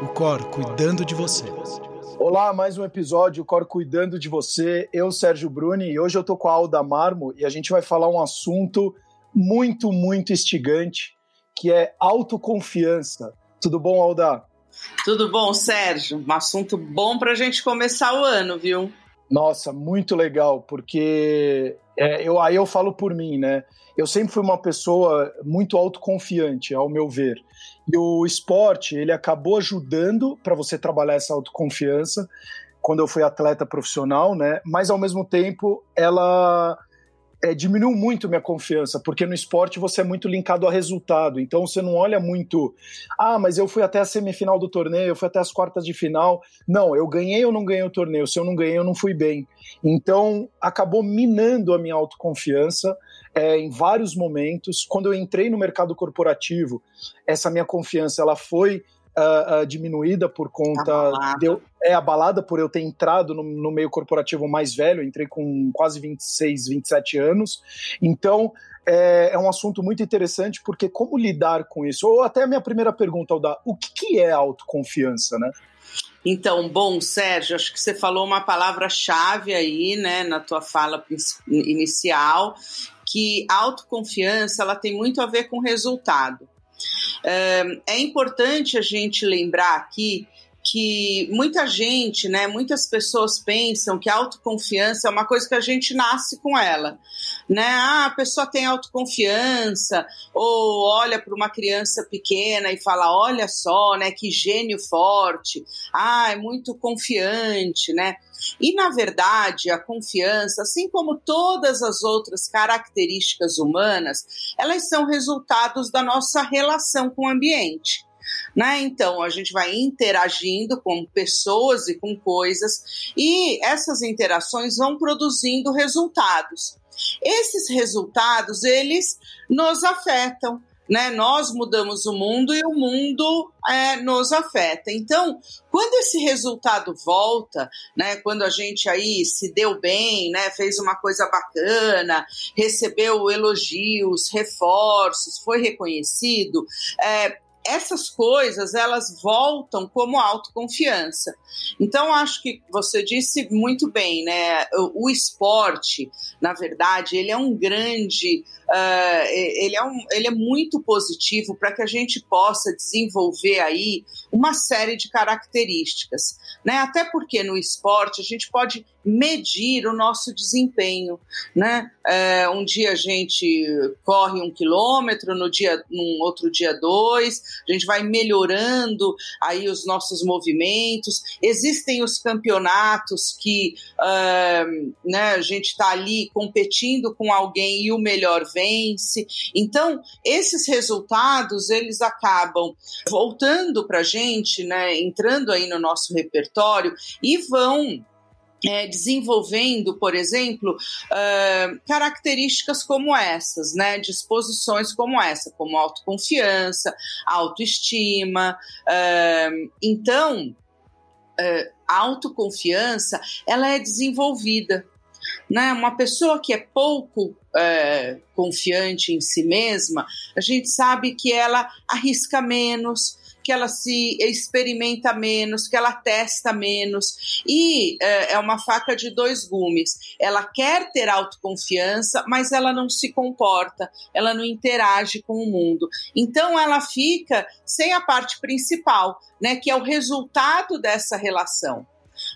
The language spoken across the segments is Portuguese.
o Cor cuidando de você. Olá, mais um episódio, o Cor cuidando de você. Eu, Sérgio Bruni, e hoje eu tô com a Alda Marmo e a gente vai falar um assunto muito, muito instigante, que é autoconfiança. Tudo bom, Alda? Tudo bom, Sérgio? Um assunto bom para a gente começar o ano, viu? Nossa, muito legal, porque é, eu, aí eu falo por mim, né? Eu sempre fui uma pessoa muito autoconfiante, ao meu ver. E o esporte, ele acabou ajudando para você trabalhar essa autoconfiança quando eu fui atleta profissional, né? Mas ao mesmo tempo, ela é, diminuiu muito minha confiança, porque no esporte você é muito linkado a resultado. Então você não olha muito, ah, mas eu fui até a semifinal do torneio, eu fui até as quartas de final. Não, eu ganhei ou não ganhei o torneio. Se eu não ganhei, eu não fui bem. Então acabou minando a minha autoconfiança é, em vários momentos. Quando eu entrei no mercado corporativo, essa minha confiança ela foi uh, uh, diminuída por conta. Abalada. De eu, é abalada por eu ter entrado no, no, meio corporativo mais velho, entrei com quase 26, 27 anos. Então. É, é um assunto muito interessante porque como lidar com isso? Ou até a minha primeira pergunta, Alda, o que, que é autoconfiança, né? Então, bom, Sérgio, acho que você falou uma palavra-chave aí, né, na tua fala inicial, que autoconfiança ela tem muito a ver com resultado. É importante a gente lembrar aqui que muita gente, né, muitas pessoas pensam que a autoconfiança é uma coisa que a gente nasce com ela, né? Ah, a pessoa tem autoconfiança ou olha para uma criança pequena e fala, olha só, né, que gênio forte. Ah, é muito confiante, né? E na verdade, a confiança, assim como todas as outras características humanas, elas são resultados da nossa relação com o ambiente. Né? Então, a gente vai interagindo com pessoas e com coisas, e essas interações vão produzindo resultados. Esses resultados, eles nos afetam, né? Nós mudamos o mundo e o mundo é, nos afeta. Então, quando esse resultado volta, né? Quando a gente aí se deu bem, né? Fez uma coisa bacana, recebeu elogios, reforços, foi reconhecido, é, essas coisas elas voltam como autoconfiança. Então acho que você disse muito bem, né? O, o esporte, na verdade, ele é um grande, uh, ele é um, ele é muito positivo para que a gente possa desenvolver aí uma série de características, né? Até porque no esporte a gente pode medir o nosso desempenho, né? É, um dia a gente corre um quilômetro, no dia, num outro dia dois, a gente vai melhorando aí os nossos movimentos. Existem os campeonatos que uh, né, a gente está ali competindo com alguém e o melhor vence. Então, esses resultados eles acabam voltando para a gente, né, entrando aí no nosso repertório e vão é, desenvolvendo, por exemplo, uh, características como essas, né, disposições como essa, como autoconfiança, autoestima. Uh, então, uh, a autoconfiança ela é desenvolvida. Né? Uma pessoa que é pouco confiante em si mesma, a gente sabe que ela arrisca menos, que ela se experimenta menos, que ela testa menos. E é, é uma faca de dois gumes. Ela quer ter autoconfiança, mas ela não se comporta, ela não interage com o mundo. Então ela fica sem a parte principal, né, que é o resultado dessa relação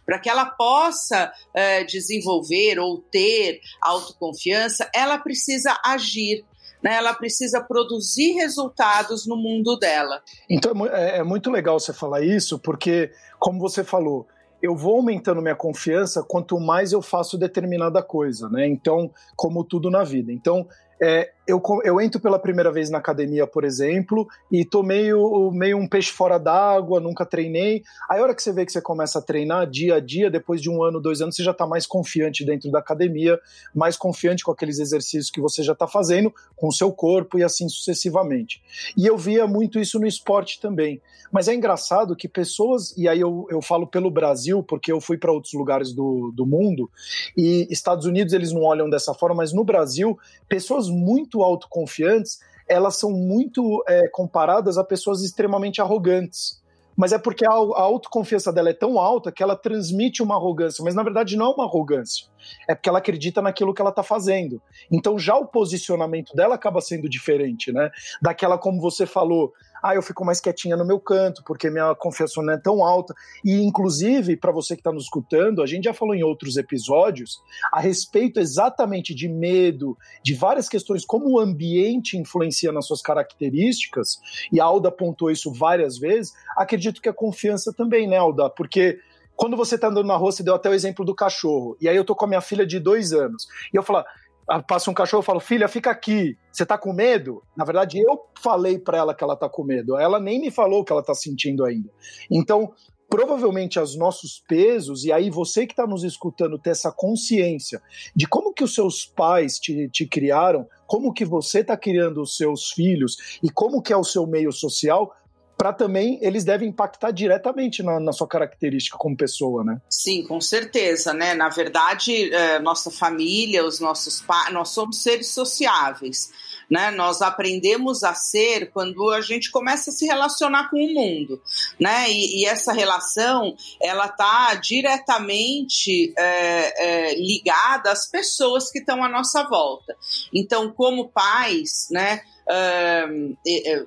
para que ela possa é, desenvolver ou ter autoconfiança, ela precisa agir, né, ela precisa produzir resultados no mundo dela. Então é, é muito legal você falar isso, porque, como você falou, eu vou aumentando minha confiança quanto mais eu faço determinada coisa, né? Então, como tudo na vida. Então, é, eu, eu entro pela primeira vez na academia, por exemplo, e tô meio, meio um peixe fora d'água, nunca treinei. Aí a hora que você vê que você começa a treinar dia a dia, depois de um ano, dois anos, você já tá mais confiante dentro da academia, mais confiante com aqueles exercícios que você já tá fazendo, com o seu corpo e assim sucessivamente. E eu via muito isso no esporte também. Mas é engraçado que pessoas, e aí eu, eu falo pelo Brasil, porque eu fui para outros lugares do, do mundo, e Estados Unidos eles não olham dessa forma, mas no Brasil, pessoas muito autoconfiantes, elas são muito é, comparadas a pessoas extremamente arrogantes. mas é porque a, a autoconfiança dela é tão alta que ela transmite uma arrogância, mas na verdade não é uma arrogância. É porque ela acredita naquilo que ela está fazendo. Então já o posicionamento dela acaba sendo diferente, né? Daquela, como você falou, ah, eu fico mais quietinha no meu canto, porque minha confiança não é tão alta. E, inclusive, para você que está nos escutando, a gente já falou em outros episódios a respeito exatamente de medo, de várias questões, como o ambiente influencia nas suas características, e a Alda apontou isso várias vezes. Acredito que a confiança também, né, Alda? Porque quando você está andando na rua, você deu até o exemplo do cachorro. E aí eu tô com a minha filha de dois anos. E eu falo, passa um cachorro, eu falo, filha, fica aqui. Você tá com medo? Na verdade, eu falei para ela que ela tá com medo. Ela nem me falou o que ela tá sentindo ainda. Então, provavelmente os nossos pesos, e aí você que está nos escutando ter essa consciência de como que os seus pais te, te criaram, como que você está criando os seus filhos e como que é o seu meio social, para também eles devem impactar diretamente na, na, sua característica como pessoa, né? Sim, com certeza, né? Na verdade, é, nossa família, os nossos pais, nós somos seres sociáveis. Né? Nós aprendemos a ser quando a gente começa a se relacionar com o mundo, né? E, e essa relação ela está diretamente é, é, ligada às pessoas que estão à nossa volta. Então, como pais, né? Uh,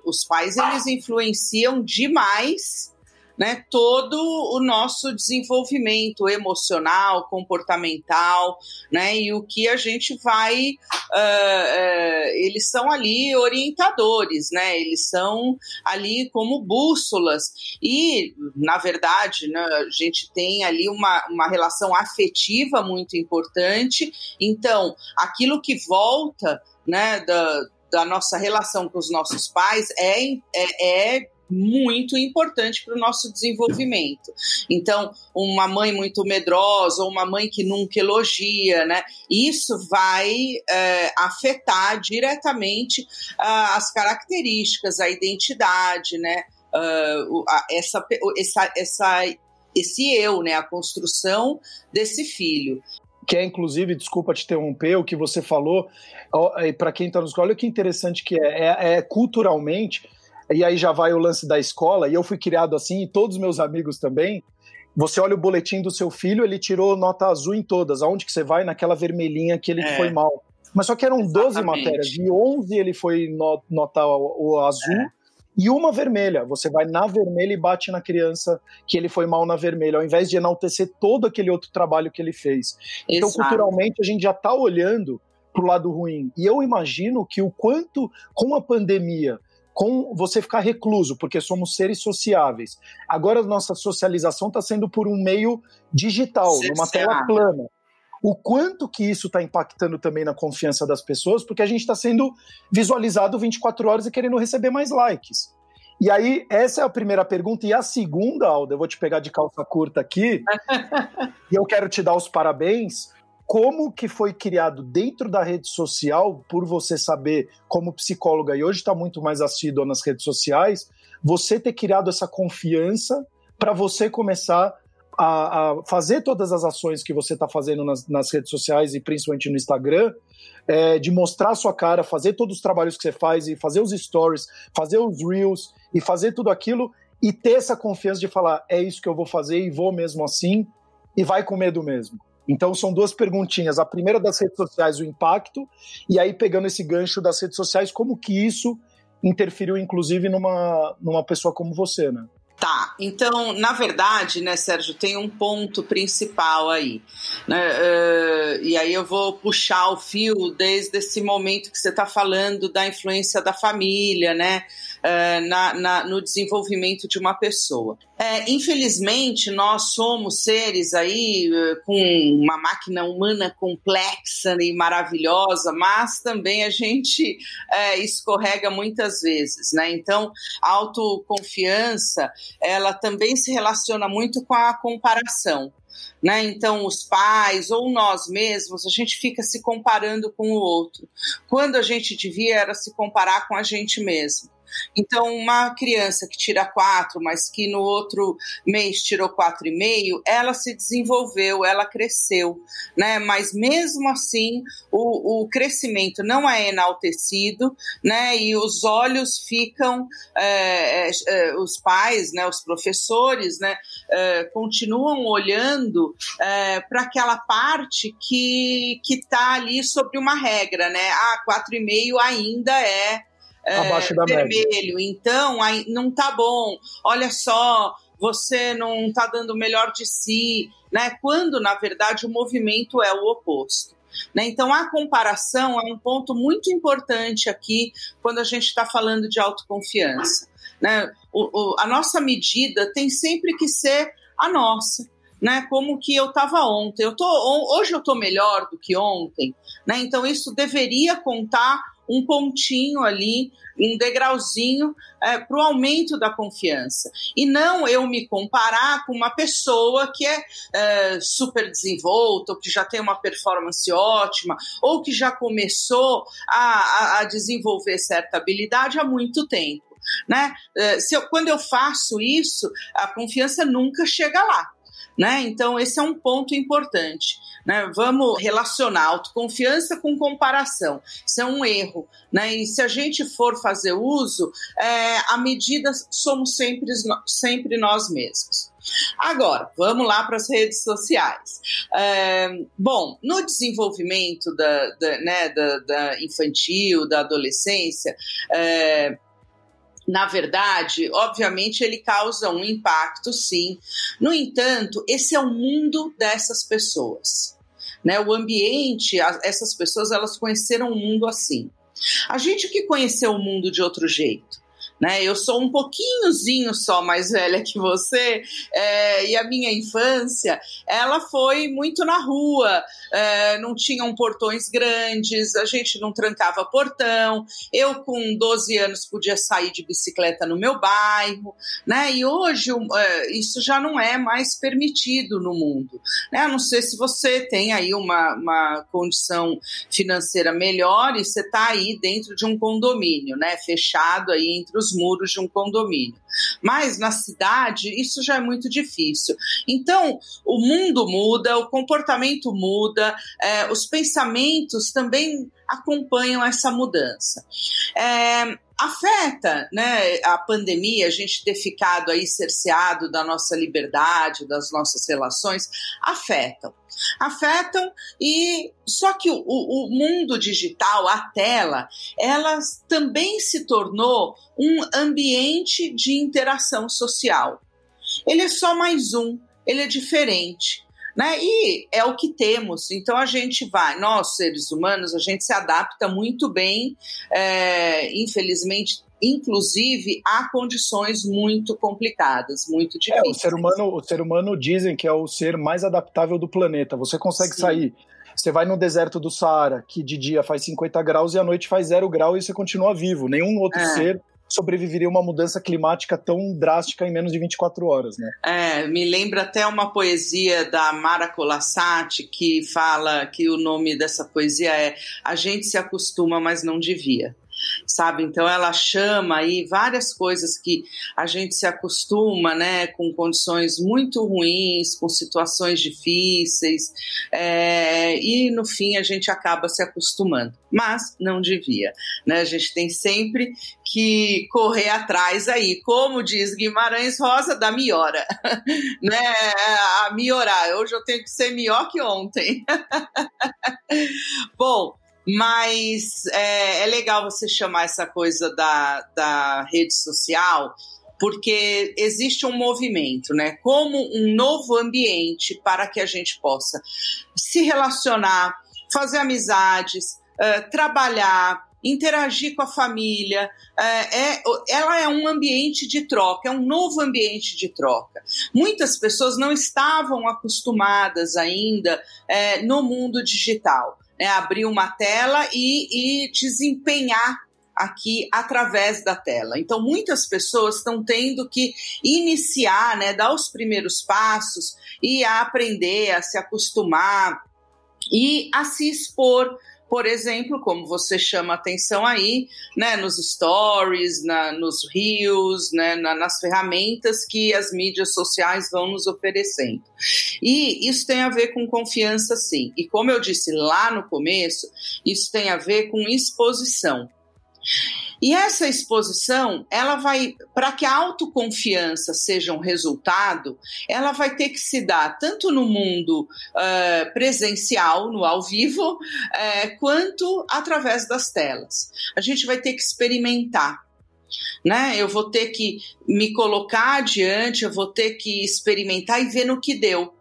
os pais eles influenciam demais né, todo o nosso desenvolvimento emocional, comportamental, né, e o que a gente vai, uh, uh, eles são ali orientadores, né, eles são ali como bússolas. E, na verdade, né, a gente tem ali uma, uma relação afetiva muito importante, então, aquilo que volta, né, da, da nossa relação com os nossos pais é, é, é muito importante para o nosso desenvolvimento. Então, uma mãe muito medrosa ou uma mãe que nunca elogia, né? Isso vai é, afetar diretamente uh, as características, a identidade, né? Uh, essa, essa, essa, esse eu, né? A construção desse filho que é inclusive, desculpa te interromper, o que você falou, para quem está nos escola, olha que interessante que é, é, é, culturalmente, e aí já vai o lance da escola, e eu fui criado assim, e todos os meus amigos também, você olha o boletim do seu filho, ele tirou nota azul em todas, aonde que você vai? Naquela vermelhinha que ele é. foi mal. Mas só que eram Exatamente. 12 matérias, e 11 ele foi nota o, o azul, é e uma vermelha. Você vai na vermelha e bate na criança que ele foi mal na vermelha, ao invés de enaltecer todo aquele outro trabalho que ele fez. Então, Exato. culturalmente, a gente já está olhando para o lado ruim. E eu imagino que o quanto, com a pandemia, com você ficar recluso, porque somos seres sociáveis. Agora nossa socialização está sendo por um meio digital, numa tela plana o quanto que isso está impactando também na confiança das pessoas, porque a gente está sendo visualizado 24 horas e querendo receber mais likes. E aí, essa é a primeira pergunta. E a segunda, Alda, eu vou te pegar de calça curta aqui, e eu quero te dar os parabéns. Como que foi criado dentro da rede social, por você saber, como psicóloga, e hoje está muito mais assídua nas redes sociais, você ter criado essa confiança para você começar a, a, fazer todas as ações que você está fazendo nas, nas, redes sociais e principalmente no Instagram, é, de mostrar a sua cara, fazer todos os trabalhos que você faz e fazer os stories, fazer os reels e fazer tudo aquilo e ter essa confiança de falar é isso que eu vou fazer e vou mesmo assim e vai com medo mesmo. Então são duas perguntinhas. A primeira das redes sociais, o impacto, e aí pegando esse gancho das redes sociais, como que isso interferiu inclusive numa, numa pessoa como você, né? Tá, então, na verdade, né, Sérgio, tem um ponto principal aí. Né, uh, e aí eu vou puxar o fio desde esse momento que você está falando da influência da família, né? Uh, na, na, no desenvolvimento de uma pessoa. É, infelizmente, nós somos seres aí uh, com uma máquina humana complexa e maravilhosa, mas também a gente uh, escorrega muitas vezes, né? Então, a autoconfiança, ela também se relaciona muito com a comparação. né? Então, os pais ou nós mesmos, a gente fica se comparando com o outro, quando a gente devia era se comparar com a gente mesmo. Então, uma criança que tira quatro, mas que no outro mês tirou quatro e meio, ela se desenvolveu, ela cresceu, né? Mas mesmo assim, o, o crescimento não é enaltecido, né? E os olhos ficam, é, é, é os pais, né? Os professores, né? É, continuam olhando é, para aquela parte que que está ali sobre uma regra, né? Ah, quatro e meio ainda é é, Abaixo da vermelho, média. então aí não tá bom. Olha só, você não está dando o melhor de si, né? Quando na verdade o movimento é o oposto. Né? Então, a comparação é um ponto muito importante aqui quando a gente está falando de autoconfiança. Né? O, o, a nossa medida tem sempre que ser a nossa. Né, como que eu estava ontem. Eu tô, hoje eu estou melhor do que ontem. Né? Então, isso deveria contar um pontinho ali, um degrauzinho é, para o aumento da confiança. E não eu me comparar com uma pessoa que é, é super desenvolta, ou que já tem uma performance ótima, ou que já começou a, a, a desenvolver certa habilidade há muito tempo. Né? É, se eu, quando eu faço isso, a confiança nunca chega lá. Né? Então, esse é um ponto importante. Né? Vamos relacionar autoconfiança com comparação. Isso é um erro. Né? E se a gente for fazer uso, é, a medida somos sempre, sempre nós mesmos. Agora, vamos lá para as redes sociais. É, bom, no desenvolvimento da, da, né, da, da infantil, da adolescência, é, na verdade, obviamente ele causa um impacto, sim. No entanto, esse é o mundo dessas pessoas. Né? O ambiente, essas pessoas, elas conheceram o mundo assim. A gente que conheceu o mundo de outro jeito, né? Eu sou um pouquinhozinho só mais velha que você, é, e a minha infância, ela foi muito na rua, é, não tinham portões grandes, a gente não trancava portão, eu com 12 anos podia sair de bicicleta no meu bairro, né? E hoje é, isso já não é mais permitido no mundo, né? A não ser se você tem aí uma, uma condição financeira melhor e você está aí dentro de um condomínio, né? Fechado aí entre os os muros de um condomínio. Mas na cidade, isso já é muito difícil. Então, o mundo muda, o comportamento muda, é, os pensamentos também acompanham essa mudança. É, afeta né, a pandemia, a gente ter ficado aí cerceado da nossa liberdade, das nossas relações, afetam. Afetam e só que o, o mundo digital, a tela, ela também se tornou um ambiente de interação social. Ele é só mais um, ele é diferente. Né? E é o que temos. Então a gente vai, nós seres humanos, a gente se adapta muito bem, é, infelizmente, inclusive a condições muito complicadas, muito difíceis. É, o ser humano, o ser humano dizem que é o ser mais adaptável do planeta. Você consegue Sim. sair você vai no deserto do Saara, que de dia faz 50 graus e à noite faz zero grau e você continua vivo. Nenhum outro é. ser sobreviveria a uma mudança climática tão drástica em menos de 24 horas, né? É, me lembra até uma poesia da Mara Colassati que fala que o nome dessa poesia é A gente se acostuma, mas não devia sabe? Então ela chama aí várias coisas que a gente se acostuma, né, com condições muito ruins, com situações difíceis, é, e no fim a gente acaba se acostumando, mas não devia, né? A gente tem sempre que correr atrás aí, como diz Guimarães Rosa, da miora, né? A miorar. Hoje eu tenho que ser melhor que ontem. Bom, mas é, é legal você chamar essa coisa da, da rede social, porque existe um movimento, né? Como um novo ambiente para que a gente possa se relacionar, fazer amizades, uh, trabalhar, interagir com a família. Uh, é, ela é um ambiente de troca, é um novo ambiente de troca. Muitas pessoas não estavam acostumadas ainda uh, no mundo digital né, abrir uma tela e, e desempenhar aqui através da tela. Então, muitas pessoas estão tendo que iniciar, né, dar os primeiros passos e a aprender, a se acostumar e a se expor por exemplo, como você chama atenção aí, né, nos stories, na, nos reels, né, na, nas ferramentas que as mídias sociais vão nos oferecendo. E isso tem a ver com confiança, sim. E como eu disse lá no começo, isso tem a ver com exposição. E essa exposição, ela vai, para que a autoconfiança seja um resultado, ela vai ter que se dar tanto no mundo uh, presencial, no ao vivo, uh, quanto através das telas. A gente vai ter que experimentar. Né? Eu vou ter que me colocar adiante, eu vou ter que experimentar e ver no que deu.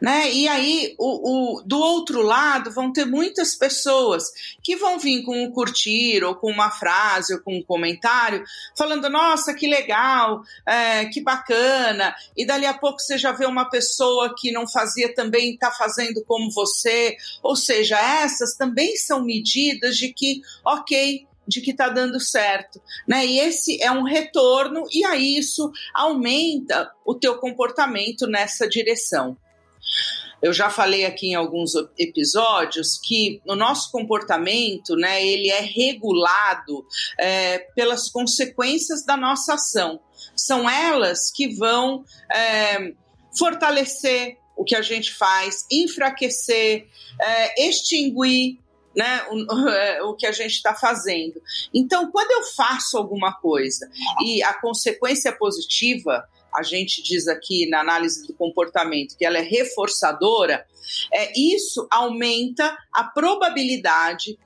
Né? E aí, o, o, do outro lado, vão ter muitas pessoas que vão vir com um curtir, ou com uma frase, ou com um comentário, falando: nossa, que legal, é, que bacana. E dali a pouco você já vê uma pessoa que não fazia também está fazendo como você. Ou seja, essas também são medidas de que, ok, de que está dando certo, né? E esse é um retorno e aí isso aumenta o teu comportamento nessa direção. Eu já falei aqui em alguns episódios que o nosso comportamento, né, ele é regulado é, pelas consequências da nossa ação. São elas que vão é, fortalecer o que a gente faz, enfraquecer, é, extinguir né, o, o, que a gente está fazendo. Então, quando eu faço alguma coisa e a consequência é positiva, a gente diz aqui na análise do comportamento que ela é reforçadora, é, isso aumenta a probabilidade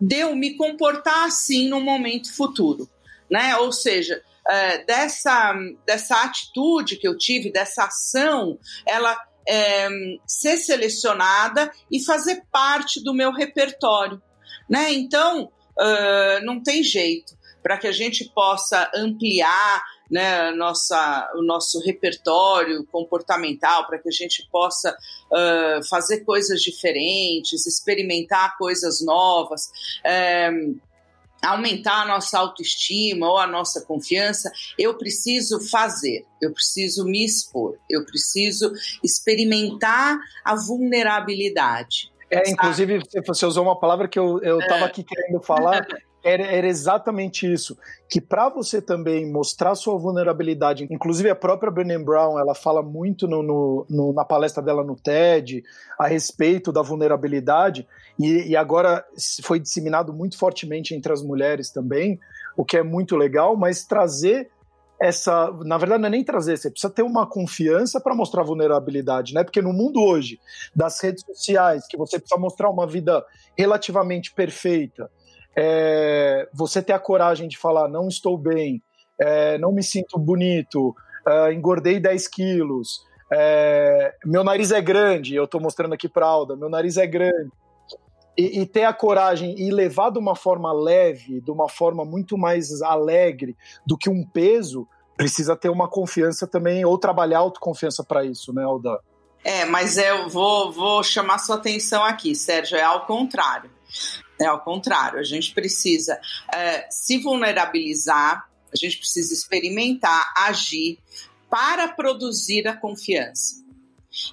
de eu me comportar assim no momento futuro. Né? Ou seja, é, dessa, dessa atitude que eu tive, dessa ação, ela é, ser selecionada e fazer parte do meu repertório. Né? Então, uh, não tem jeito. Para que a gente possa ampliar né, nossa, o nosso repertório comportamental para que a gente possa uh, fazer coisas diferentes, experimentar coisas novas. aumentar a nossa autoestima ou a nossa confiança, eu preciso fazer, eu preciso me expor, eu preciso experimentar a vulnerabilidade. É, inclusive, você usou uma palavra que eu estava é. aqui querendo falar, era, era exatamente isso. Que para você também mostrar sua vulnerabilidade, inclusive a própria Brené Brown, ela fala muito no, no, no, na palestra dela no TED a respeito da vulnerabilidade, e, e agora foi disseminado muito fortemente entre as mulheres também, o que é muito legal, mas trazer essa, na verdade, não é nem trazer, você precisa ter uma confiança para mostrar vulnerabilidade, né? Porque no mundo hoje das redes sociais, que você precisa mostrar uma vida relativamente perfeita, é, você ter a coragem de falar não estou bem, é, não me sinto bonito, é, engordei 10 quilos, é, meu nariz é grande, eu estou mostrando aqui para Alda, meu nariz é grande. E, e, ter a coragem e levar de uma forma leve, de uma forma muito mais alegre do que um peso, precisa ter uma confiança também, ou trabalhar autoconfiança para isso, né, Alda? É, mas eu vou, vou chamar sua atenção aqui, Sérgio, é ao contrário. É ao contrário, a gente precisa é, se vulnerabilizar, a gente precisa experimentar, agir para produzir a confiança.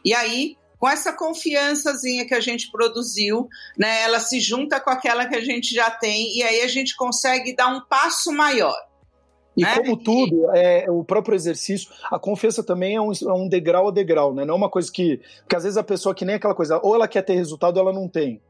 E aí, com essa confiançazinha que a gente produziu, né, ela se junta com aquela que a gente já tem e aí a gente consegue dar um passo maior. E né? como tudo, é, o próprio exercício, a confiança também é um, é um degrau a degrau, né? Não é uma coisa que. Porque às vezes a pessoa que nem aquela coisa, ou ela quer ter resultado ou ela não tem.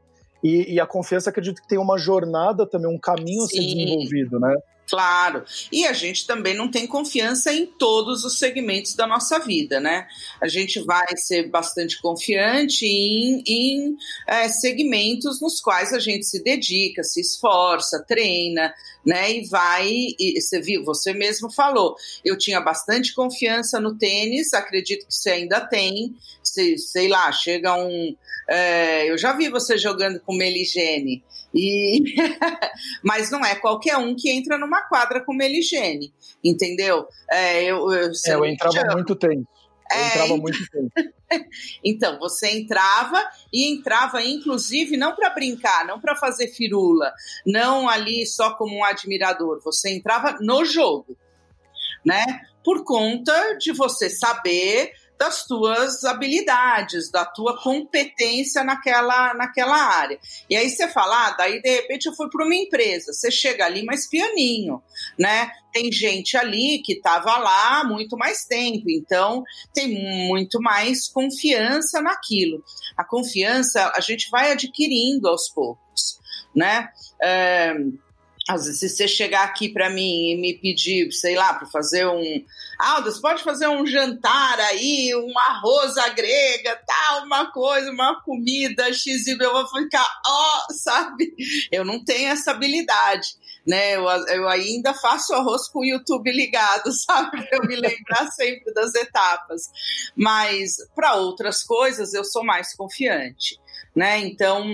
E, e, a confiança acredito que tem uma jornada também, um caminho a ser desenvolvido, né? Claro. E a gente também não tem confiança em todos os segmentos da nossa vida, né? A gente vai ser bastante confiante em, em é, segmentos nos quais a gente se dedica, se esforça, treina, né? E vai. E você viu, você mesmo falou. Eu tinha bastante confiança no tênis, acredito que você ainda tem. Se, sei lá, chega um. É, eu já vi você jogando com Meligene. E mas não é qualquer um que entra numa quadra com meligene, entendeu? É, eu, eu, é, eu entrava muito tempo. Eu é, entrava então... muito tempo. então, você entrava e entrava, inclusive, não para brincar, não para fazer firula, não ali só como um admirador, você entrava no jogo, né? Por conta de você saber das tuas habilidades, da tua competência naquela, naquela área. E aí você fala, ah, daí de repente eu fui para uma empresa, você chega ali mais pianinho, né? Tem gente ali que estava lá muito mais tempo, então tem muito mais confiança naquilo. A confiança a gente vai adquirindo aos poucos, né? É, às vezes, se você chegar aqui para mim e me pedir, sei lá, para fazer um. Aldo, você pode fazer um jantar aí, um arroz à grega, tal, uma coisa, uma comida X, eu vou ficar, ó, oh, sabe? Eu não tenho essa habilidade, né? Eu, eu ainda faço arroz com o YouTube ligado, sabe? Eu me lembrar sempre das etapas. Mas para outras coisas eu sou mais confiante, né? Então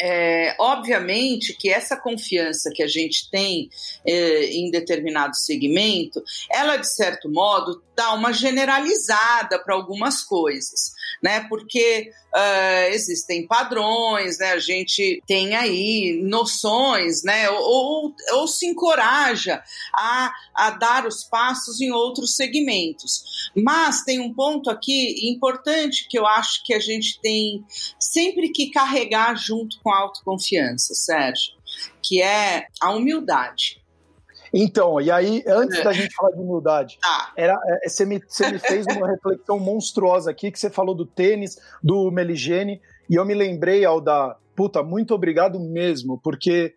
é, obviamente que essa confiança que a gente tem é, em determinado segmento, ela de certo modo dá uma generalizada para algumas coisas, né? Porque uh, existem padrões, né? A gente tem aí noções, né? Ou, ou se encoraja a, a dar os passos em outros segmentos. Mas tem um ponto aqui importante que eu acho que a gente tem sempre que carregar junto com a autoconfiança, Sérgio, que é a humildade. Então, e aí, antes da gente falar de humildade, ah. era, é, você, me, você me fez uma reflexão monstruosa aqui, que você falou do tênis, do Meligene, e eu me lembrei, ao da puta, muito obrigado mesmo, porque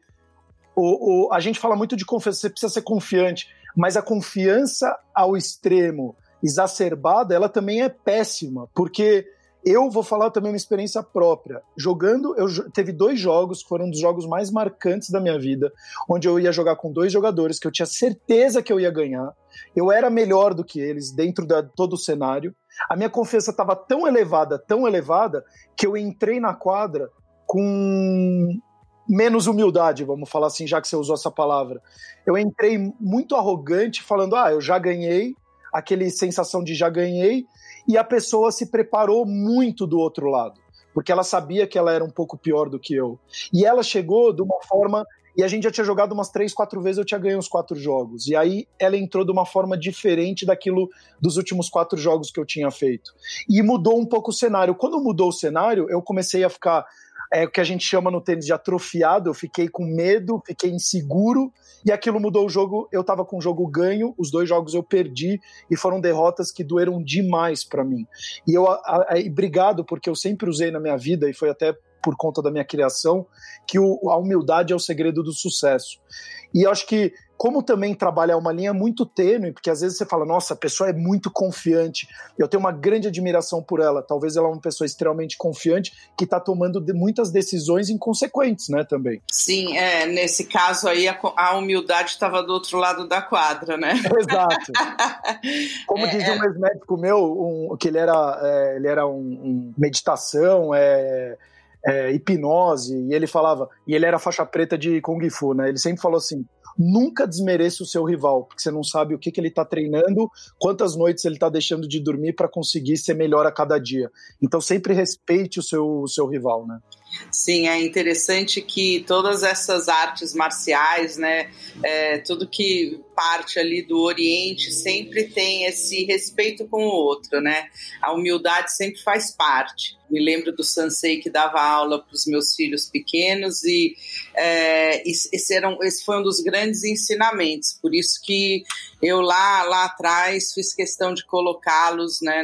o, o, a gente fala muito de confiança, você precisa ser confiante, mas a confiança ao extremo, exacerbada, ela também é péssima, porque eu vou falar também uma experiência própria. Jogando, eu teve dois jogos que foram um dos jogos mais marcantes da minha vida, onde eu ia jogar com dois jogadores que eu tinha certeza que eu ia ganhar. Eu era melhor do que eles dentro de todo o cenário. A minha confiança estava tão elevada, tão elevada, que eu entrei na quadra com menos humildade, vamos falar assim, já que você usou essa palavra. Eu entrei muito arrogante, falando: ah, eu já ganhei, aquele sensação de já ganhei, e a pessoa se preparou muito do outro lado, porque ela sabia que ela era um pouco pior do que eu. E ela chegou de uma forma. E a gente já tinha jogado umas três, quatro vezes, eu tinha ganho os quatro jogos. E aí ela entrou de uma forma diferente daquilo dos últimos quatro jogos que eu tinha feito. E mudou um pouco o cenário. Quando mudou o cenário, eu comecei a ficar é o que a gente chama no tênis de atrofiado. Eu fiquei com medo, fiquei inseguro e aquilo mudou o jogo. Eu tava com o jogo ganho, os dois jogos eu perdi e foram derrotas que doeram demais para mim. E eu, a, a, obrigado, porque eu sempre usei na minha vida e foi até por conta da minha criação que o, a humildade é o segredo do sucesso. E eu acho que como também trabalhar uma linha muito tênue, porque às vezes você fala, nossa, a pessoa é muito confiante, eu tenho uma grande admiração por ela, talvez ela é uma pessoa extremamente confiante que está tomando de muitas decisões inconsequentes, né, também. Sim, é, nesse caso aí a, a humildade estava do outro lado da quadra, né? Exato. Como é, dizia é... um ex-médico meu, um, que ele era, é, ele era um, um meditação, é, é, hipnose, e ele falava, e ele era faixa preta de Kung Fu, né? Ele sempre falou assim: nunca desmereça o seu rival, porque você não sabe o que, que ele está treinando, quantas noites ele está deixando de dormir para conseguir ser melhor a cada dia. Então sempre respeite o seu, o seu rival, né? Sim, é interessante que todas essas artes marciais, né, é, tudo que parte ali do Oriente sempre tem esse respeito com o outro, né? A humildade sempre faz parte. Me lembro do Sansei que dava aula para os meus filhos pequenos e é, esse, era um, esse foi um dos grandes ensinamentos. Por isso que eu lá lá atrás fiz questão de colocá-los, né,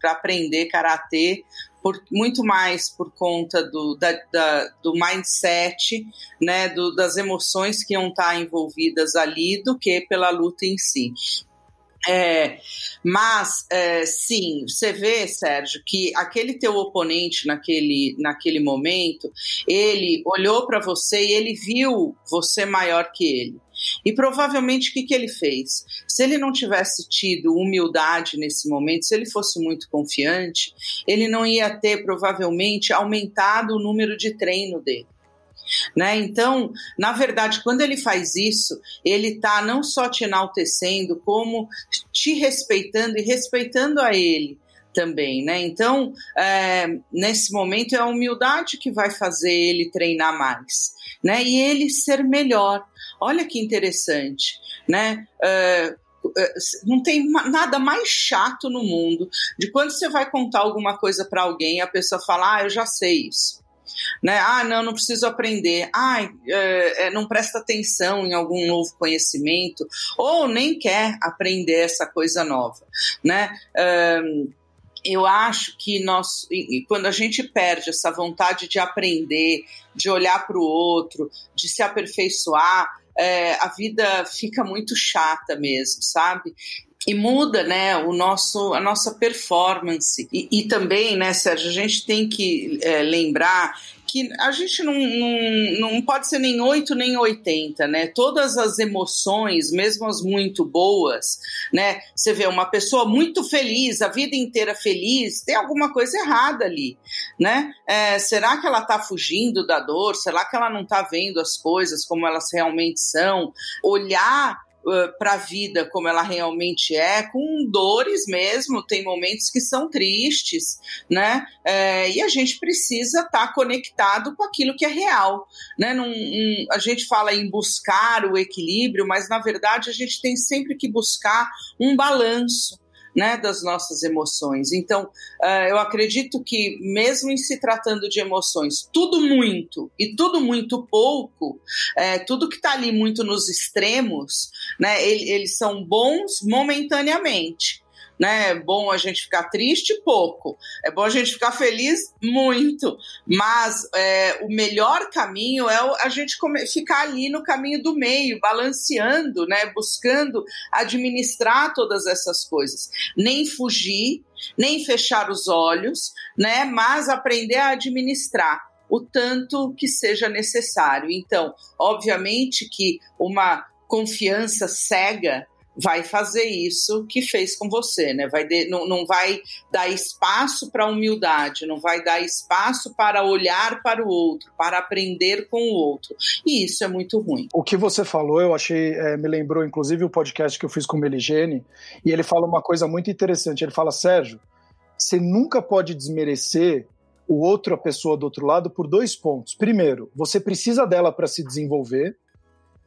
para aprender karatê por, muito mais por conta do, da, da, do mindset, né, do, das emoções que iam estar envolvidas ali, do que pela luta em si. É, mas é, sim, você vê, Sérgio, que aquele teu oponente naquele, naquele momento, ele olhou para você e ele viu você maior que ele. E provavelmente o que, que ele fez? Se ele não tivesse tido humildade nesse momento, se ele fosse muito confiante, ele não ia ter provavelmente aumentado o número de treino dele. Né? Então, na verdade, quando ele faz isso, ele está não só te enaltecendo, como te respeitando e respeitando a ele também, né? Então, é, nesse momento é a humildade que vai fazer ele treinar mais, né? E ele ser melhor. Olha que interessante, né? É, é não tem nada mais chato no mundo de quando você vai contar alguma coisa para alguém a pessoa fala, ah, eu já sei isso. Né? Ah, não, não preciso aprender. Ah, é, não presta atenção em algum novo conhecimento ou nem quer aprender essa coisa nova, né? Eu acho que nós, quando a gente perde essa vontade de aprender, de olhar para o outro, de se aperfeiçoar, é, a vida fica muito chata mesmo, sabe? E muda, né, o nosso, a nossa performance. E, e também, né, Sérgio, a gente tem que é, lembrar que a gente não, não, não pode ser nem 8 nem 80, né? Todas as emoções, mesmo as muito boas, né? Você vê uma pessoa muito feliz, a vida inteira feliz, tem alguma coisa errada ali, né? É, será que ela está fugindo da dor? Será que ela não está vendo as coisas como elas realmente são? Olhar para a vida como ela realmente é, com dores mesmo, tem momentos que são tristes, né? É, e a gente precisa estar tá conectado com aquilo que é real, né? Num, um, a gente fala em buscar o equilíbrio, mas na verdade a gente tem sempre que buscar um balanço né, das nossas emoções. Então, uh, eu acredito que, mesmo em se tratando de emoções, tudo muito e tudo muito pouco, é, tudo que está ali muito nos extremos, né, eles são bons momentaneamente né? É bom a gente ficar triste pouco, é bom a gente ficar feliz muito, mas é, o melhor caminho é a gente ficar ali no caminho do meio, balanceando, né? Buscando administrar todas essas coisas, nem fugir, nem fechar os olhos, né? Mas aprender a administrar o tanto que seja necessário. Então, obviamente que uma confiança cega vai fazer isso que fez com você, né? Vai de, não, não vai dar espaço para humildade, não vai dar espaço para olhar para o outro, para aprender com o outro. E isso é muito ruim. O que você falou, eu achei, é, me lembrou inclusive o podcast que eu fiz com o Meligene, e ele fala uma coisa muito interessante. Ele fala, Sérgio, você nunca pode desmerecer o outro, a pessoa do outro lado, por dois pontos. Primeiro, você precisa dela para se desenvolver.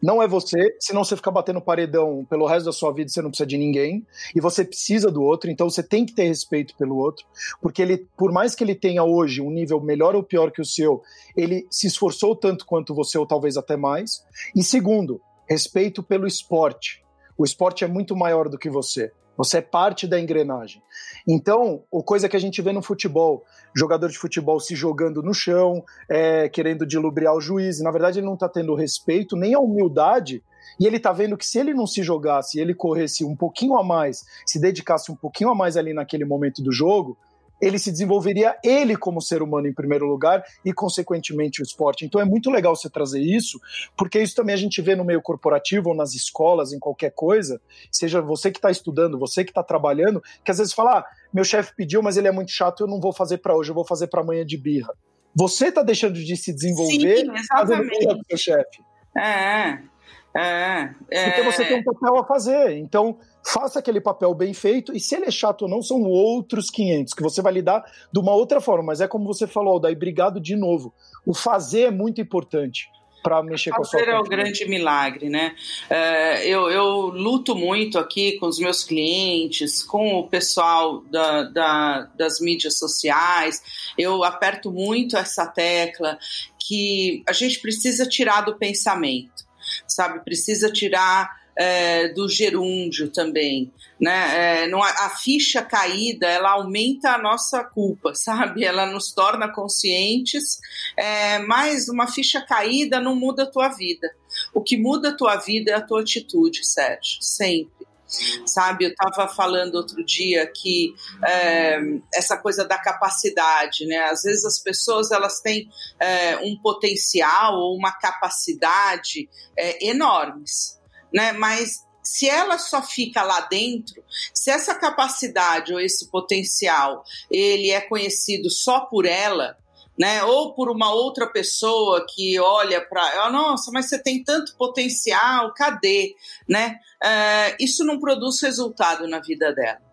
Não é você, senão você fica batendo paredão pelo resto da sua vida, você não precisa de ninguém, e você precisa do outro, então você tem que ter respeito pelo outro, porque ele, por mais que ele tenha hoje um nível melhor ou pior que o seu, ele se esforçou tanto quanto você, ou talvez até mais. E segundo, respeito pelo esporte. O esporte é muito maior do que você. Você é parte da engrenagem. Então, o coisa que a gente vê no futebol, jogador de futebol se jogando no chão, é, querendo dilubriar o juiz, na verdade ele não está tendo respeito nem a humildade e ele está vendo que se ele não se jogasse, ele corresse um pouquinho a mais, se dedicasse um pouquinho a mais ali naquele momento do jogo, ele se desenvolveria ele como ser humano em primeiro lugar e, consequentemente, o esporte. Então é muito legal você trazer isso, porque isso também a gente vê no meio corporativo ou nas escolas, em qualquer coisa, seja você que está estudando, você que está trabalhando, que às vezes fala: ah, meu chefe pediu, mas ele é muito chato, eu não vou fazer para hoje, eu vou fazer para amanhã de birra. Você está deixando de se desenvolver Sim, fazendo birra com seu chefe. É, é, é. Porque você tem um papel a fazer. Então, faça aquele papel bem feito, e se ele é chato ou não, são outros 500, que você vai lidar de uma outra forma. Mas é como você falou, daí obrigado de novo. O fazer é muito importante para mexer com a sua Fazer é o grande milagre, né? É, eu, eu, luto muito aqui com os meus clientes, com o pessoal da, da, das mídias sociais, eu aperto muito essa tecla que a gente precisa tirar do pensamento, sabe? Precisa tirar é, do gerúndio também, né? É, não, a ficha caída ela aumenta a nossa culpa, sabe? Ela nos torna conscientes, é, mas uma ficha caída não muda a tua vida. O que muda a tua vida é a tua atitude, Sérgio, sempre sabe? Eu estava falando outro dia que é, essa coisa da capacidade, né? Às vezes as pessoas elas têm é, um potencial ou uma capacidade é, enormes, né? Mas se ela só fica lá dentro, se essa capacidade ou esse potencial ele é conhecido só por ela, né? Ou por uma outra pessoa que olha para, oh, nossa, mas você tem tanto potencial, cadê, né? Uh, isso não produz resultado na vida dela.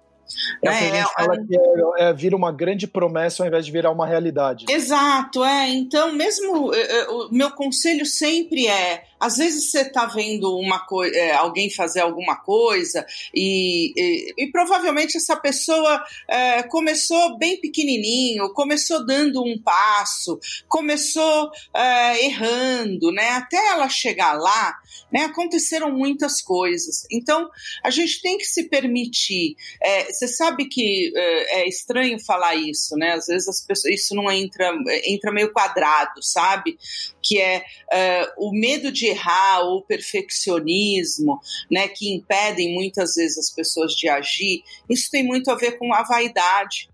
É, né? que a gente é, fala que é, é, vira uma grande promessa ao invés de virar uma realidade. Exato, é. Então, mesmo o meu conselho sempre é às vezes você está vendo uma é, alguém fazer alguma coisa e, e, e provavelmente essa pessoa é, começou bem pequenininho, começou dando um passo, começou é, errando, né? Até ela chegar lá, né? Aconteceram muitas coisas. Então a gente tem que se permitir. É, você sabe que é, é estranho falar isso, né? Às vezes as pessoas, isso não entra entra meio quadrado, sabe? Que é, é o medo de errar ou o perfeccionismo, né, que impedem muitas vezes as pessoas de agir, isso tem muito a ver com a vaidade,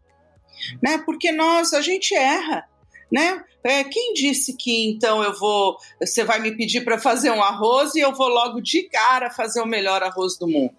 né? Porque nós, a gente erra, né? É, quem disse que então eu vou, você vai me pedir para fazer um arroz e eu vou logo de cara fazer o melhor arroz do mundo?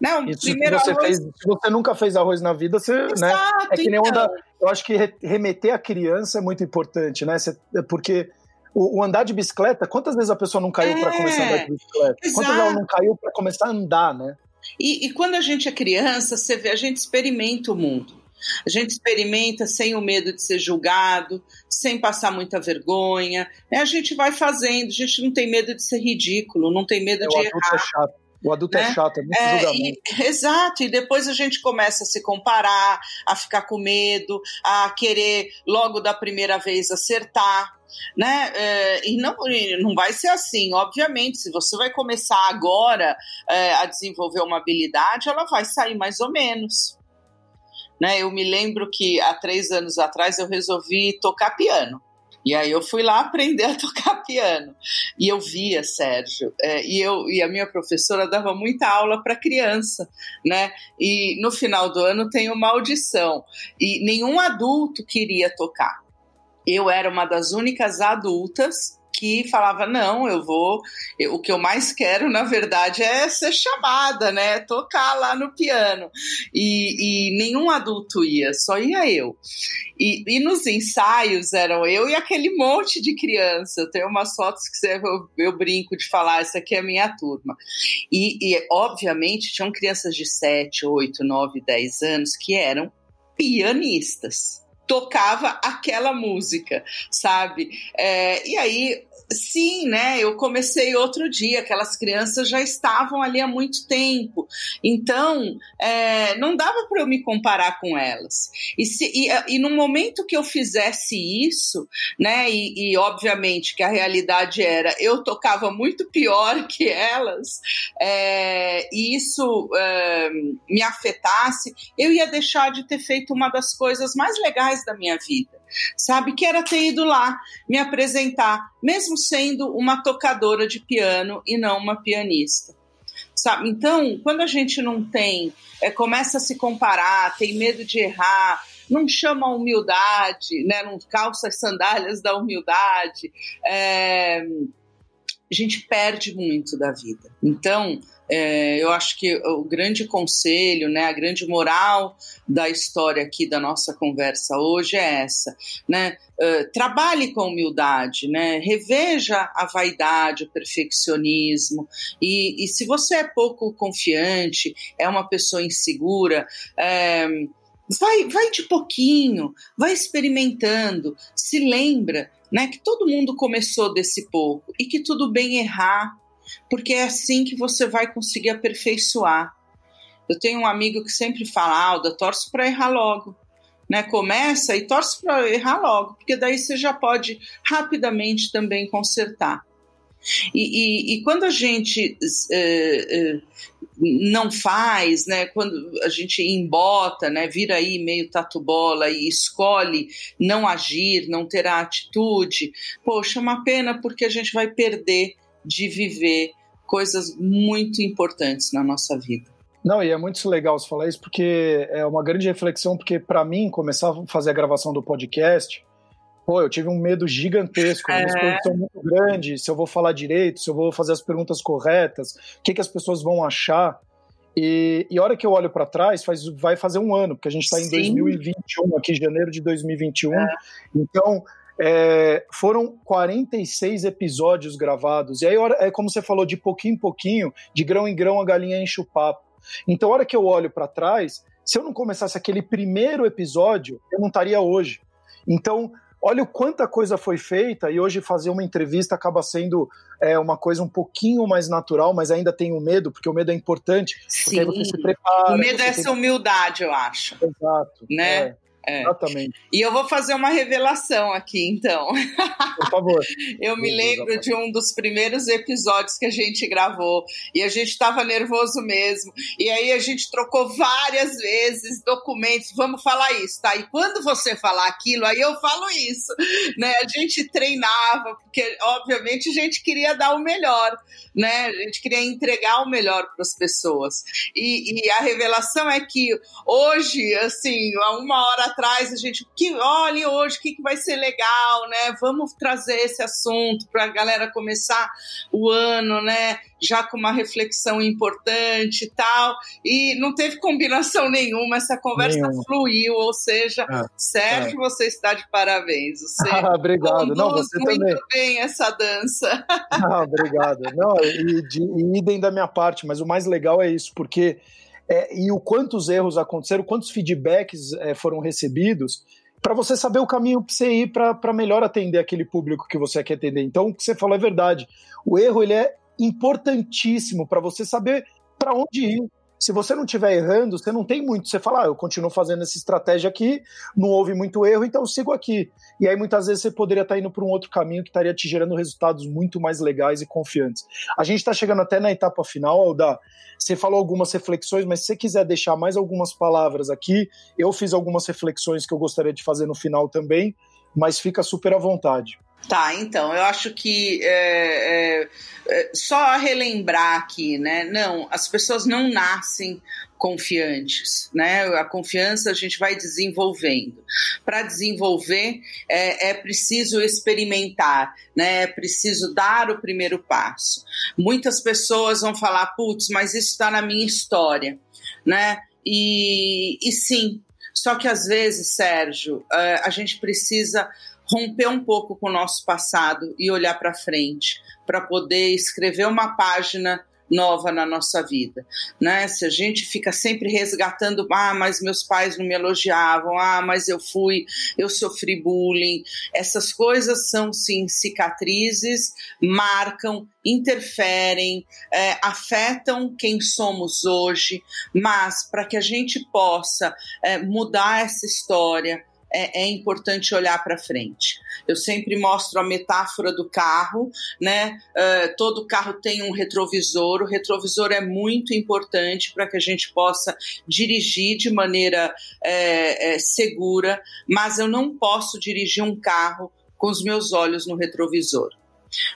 Né? O primeiro você arroz... fez, se você nunca fez arroz na vida, você, Exato, né? É que nem então. onda, eu acho que remeter a criança é muito importante, né? Você, porque o, o, andar de bicicleta, quantas vezes a pessoa não caiu é, para começar a andar de bicicleta? Exato. Quantas ela não caiu para começar a andar, né? E, e quando a gente é criança, você vê, a gente experimenta o mundo. A gente experimenta sem o medo de ser julgado, sem passar muita vergonha. Né? A gente vai fazendo, a gente não tem medo de ser ridículo, não tem medo é, de o errar. É chato. O adulto é né? é chato, é muito é, julgamento. E, exato, e depois a gente começa a se comparar, a ficar com medo, a querer logo da primeira vez acertar né? É, e não, não vai ser assim, obviamente. Se você vai começar agora é, a desenvolver uma habilidade, ela vai sair mais ou menos. Né? Eu me lembro que há três anos atrás eu resolvi tocar piano. E aí eu fui lá aprender a tocar piano. E eu via, Sérgio, é, e, eu, e a minha professora dava muita aula para criança, né? E no final do ano tem uma audição. E nenhum adulto queria tocar eu era uma das únicas adultas que falava não, eu vou, eu, o que eu mais quero na verdade é ser chamada, né, tocar lá no piano e, e nenhum adulto ia, só ia eu. E, e, nos ensaios eram eu e aquele monte de criança. Eu tenho umas fotos que eu, eu brinco de falar, essa aqui é a minha turma. E, e obviamente tinham crianças de 7, 8, 9, 10 anos que eram pianistas tocava aquela música, sabe? É, e aí Sim, né? Eu comecei outro dia, aquelas crianças já estavam ali há muito tempo, então é, não dava para eu me comparar com elas. E, se, e, e no momento que eu fizesse isso, né? E, e, obviamente que a realidade era eu tocava muito pior que elas, é, e isso é, me afetasse, eu ia deixar de ter feito uma das coisas mais legais da minha vida sabe? Que era ter ido lá me apresentar, mesmo sendo uma tocadora de piano e não uma pianista. Sabe? Então, quando a gente não tem, é, começa a se comparar, tem medo de errar, não chama a humildade, né? não calça as sandálias da humildade, é, a gente perde muito da vida. Então, é, eu acho que o grande conselho, né, a grande moral da história aqui da nossa conversa hoje é essa, né? Uh, trabalhe com humildade, né? Reveja a vaidade, o perfeccionismo e, e se você é pouco confiante, é uma pessoa insegura, é, vai, vai de pouquinho, vai experimentando, se lembra, né, que todo mundo começou desse pouco e que tudo bem errar porque é assim que você vai conseguir aperfeiçoar. Eu tenho um amigo que sempre fala, Alda, torce para errar logo. Né? Começa e torce para errar logo, porque daí você já pode rapidamente também consertar. E, e, e quando a gente uh, uh, não faz, né? Quando a gente embota, né? Vira aí meio tatu bola e escolhe não agir, não ter a atitude, poxa, é uma pena porque a gente vai perder de viver coisas muito importantes na nossa vida. Não, e é muito legal você falar isso, porque é uma grande reflexão, porque para mim, começar a fazer a gravação do podcast, pô, eu tive um medo gigantesco, é. uma exposição muito grande, se eu vou falar direito, se eu vou fazer as perguntas corretas, o que, que as pessoas vão achar. E, e a hora que eu olho para trás, faz, vai fazer um ano, porque a gente está em 2021, aqui, janeiro de 2021. É. Então, É, foram 46 episódios gravados. E aí, é como você falou, de pouquinho em pouquinho, de grão em grão, a galinha enche o papo. Então, a hora que eu olho para trás, se eu não começasse aquele primeiro episódio, eu não estaria hoje. Então, olha o quanta coisa foi feita e hoje fazer uma entrevista acaba sendo é, uma coisa um pouquinho mais natural, mas ainda tenho medo, porque o medo é importante. Sim. Porque você se prepara. O medo é essa humildade, eu acho. Exato. Né? É. É. Exatamente. E eu vou fazer uma revelação aqui, então. Por favor. eu me lembro de um dos primeiros episódios que a gente gravou e a gente estava nervoso mesmo. E aí a gente trocou várias vezes documentos. Vamos falar isso, tá? E quando você falar aquilo, aí eu falo isso, né? A gente treinava, porque obviamente a gente queria dar o melhor, né? A gente queria entregar o melhor para as pessoas. E, e a revelação é que hoje, assim, há uma hora atrás, a gente, que olhe hoje o que, que vai ser legal, né? Vamos trazer esse assunto para a galera começar o ano, né? Já com uma reflexão importante e tal. E não teve combinação nenhuma, essa conversa nenhuma. fluiu, ou seja, é, Sérgio, é. você está de parabéns. Você ah, obrigado. Não, você muito também. bem essa dança. Ah, obrigado. Não, e, de, e idem da minha parte, mas o mais legal é isso, porque é, e o quantos erros aconteceram, quantos feedbacks é, foram recebidos, para você saber o caminho para você ir para melhor atender aquele público que você quer atender. Então, o que você falou é verdade. O erro ele é importantíssimo para você saber para onde ir se você não estiver errando, você não tem muito. Você fala, ah, eu continuo fazendo essa estratégia aqui, não houve muito erro, então eu sigo aqui. E aí muitas vezes você poderia estar indo para um outro caminho que estaria te gerando resultados muito mais legais e confiantes. A gente está chegando até na etapa final, Alda. Você falou algumas reflexões, mas se você quiser deixar mais algumas palavras aqui, eu fiz algumas reflexões que eu gostaria de fazer no final também, mas fica super à vontade. Tá, então, eu acho que é, é, é, só relembrar aqui, né? Não, as pessoas não nascem confiantes, né? A confiança a gente vai desenvolvendo. Para desenvolver é, é, preciso experimentar, né? É preciso dar o primeiro passo. Muitas pessoas vão falar, putz, mas isso está na minha história, né? E, e sim, só que às vezes, Sérgio, é, a gente precisa romper um pouco com o nosso passado e olhar para frente, para poder escrever uma página nova na nossa vida, né? Se a gente fica sempre resgatando, ah, mas meus pais não me elogiavam, ah, mas eu fui, eu sofri bullying, essas coisas são sim cicatrizes, marcam, interferem, é, afetam quem somos hoje, mas para que a gente possa é, mudar essa história é, é importante olhar para frente. Eu sempre mostro a metáfora do carro, né? Uh, todo carro tem um retrovisor. O retrovisor é muito importante para que a gente possa dirigir de maneira é, é, segura, mas eu não posso dirigir um carro com os meus olhos no retrovisor.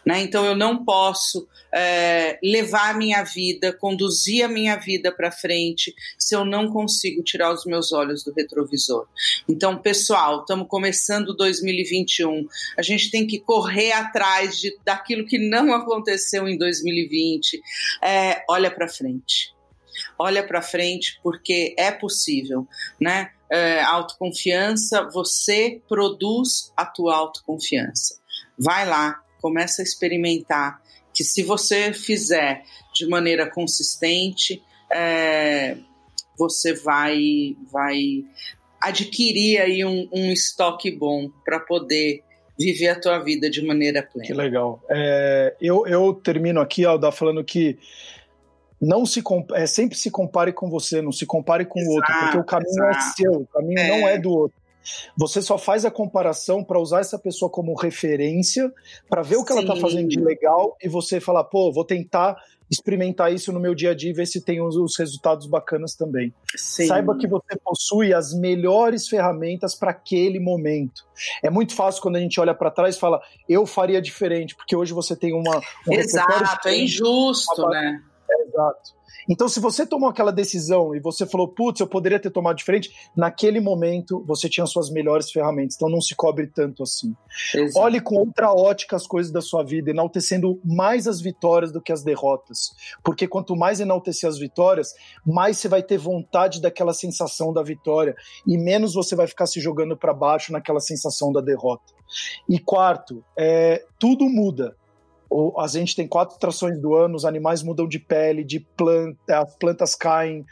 Né? Então eu não posso é, levar a minha vida, conduzir a minha vida para frente se eu não consigo tirar os meus olhos do retrovisor. Então, pessoal, estamos começando 2021. A gente tem que correr atrás de, daquilo que não aconteceu em 2020. É, olha para frente. Olha para frente porque é possível, né? É, autoconfiança, você produz a tua autoconfiança. Vai lá, começa a experimentar que se você fizer de maneira consistente, é, você vai, vai adquirir aí um, um estoque bom para poder viver a tua vida de maneira plena. Que legal. É, eu, eu termino aqui, Alda, falando que não se é, sempre se compare com você, não se compare com o outro, porque o caminho é exato. é seu, o caminho é. não é do outro. Você só faz a comparação para usar essa pessoa como referência, para ver o que Sim. ela está fazendo de legal e você falar, pô, vou tentar experimentar isso no meu dia a dia e ver se tem os, os resultados bacanas também. Sim. Saiba que você possui as melhores ferramentas para aquele momento. É muito fácil quando a gente olha para trás e fala, eu faria diferente, porque hoje você tem uma. Um Exato, é injusto, uma... né? Exato. Então, se você tomou aquela decisão e você falou, putz, eu poderia ter tomado diferente, naquele momento você tinha suas melhores ferramentas. Então, não se cobre tanto assim. Exato. Olhe com outra ótica as coisas da sua vida, enaltecendo mais as vitórias do que as derrotas. Porque quanto mais enaltecer as vitórias, mais você vai ter vontade daquela sensação da vitória e menos você vai ficar se jogando para baixo naquela sensação da derrota. E quarto, é, tudo muda a gente tem quatro estações do ano, os animais mudam de pele, de planta, as plantas caem,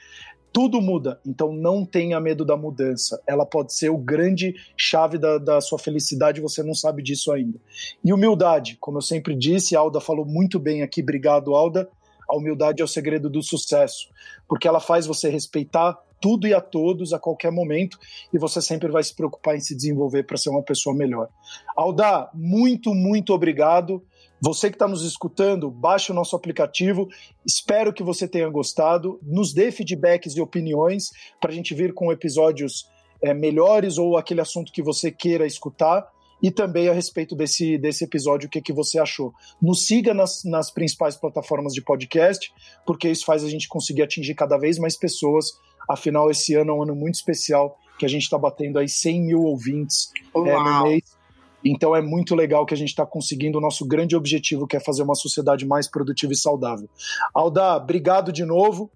tudo muda. Então não tenha medo da mudança. Ela pode ser o grande chave da, da sua felicidade, você não sabe disso ainda. E humildade, como eu sempre disse, a Alda falou muito bem aqui, obrigado, Alda. A humildade é o segredo do sucesso, porque ela faz você respeitar tudo e a todos a qualquer momento e você sempre vai se preocupar em se desenvolver para ser uma pessoa melhor. Alda, muito, muito obrigado. Você que está nos escutando, baixe o nosso aplicativo. Espero que você tenha gostado. Nos dê feedbacks e opiniões para a gente vir com episódios é, melhores ou aquele assunto que você queira escutar. E também a respeito desse, desse episódio, o que, que você achou. Nos siga nas, nas principais plataformas de podcast, porque isso faz a gente conseguir atingir cada vez mais pessoas. Afinal, esse ano é um ano muito especial, que a gente está batendo aí 100 mil ouvintes é, no mês. Então é muito legal que a gente está conseguindo o nosso grande objetivo, que é fazer uma sociedade mais produtiva e saudável. Alda, obrigado de novo.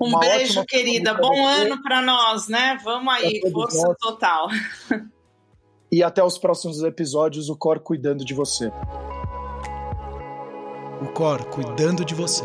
Um uma beijo, querida. Bom ano para nós, né? Vamos aí, força nós. total. E até os próximos episódios, o Cor cuidando de você. O Cor cuidando de você.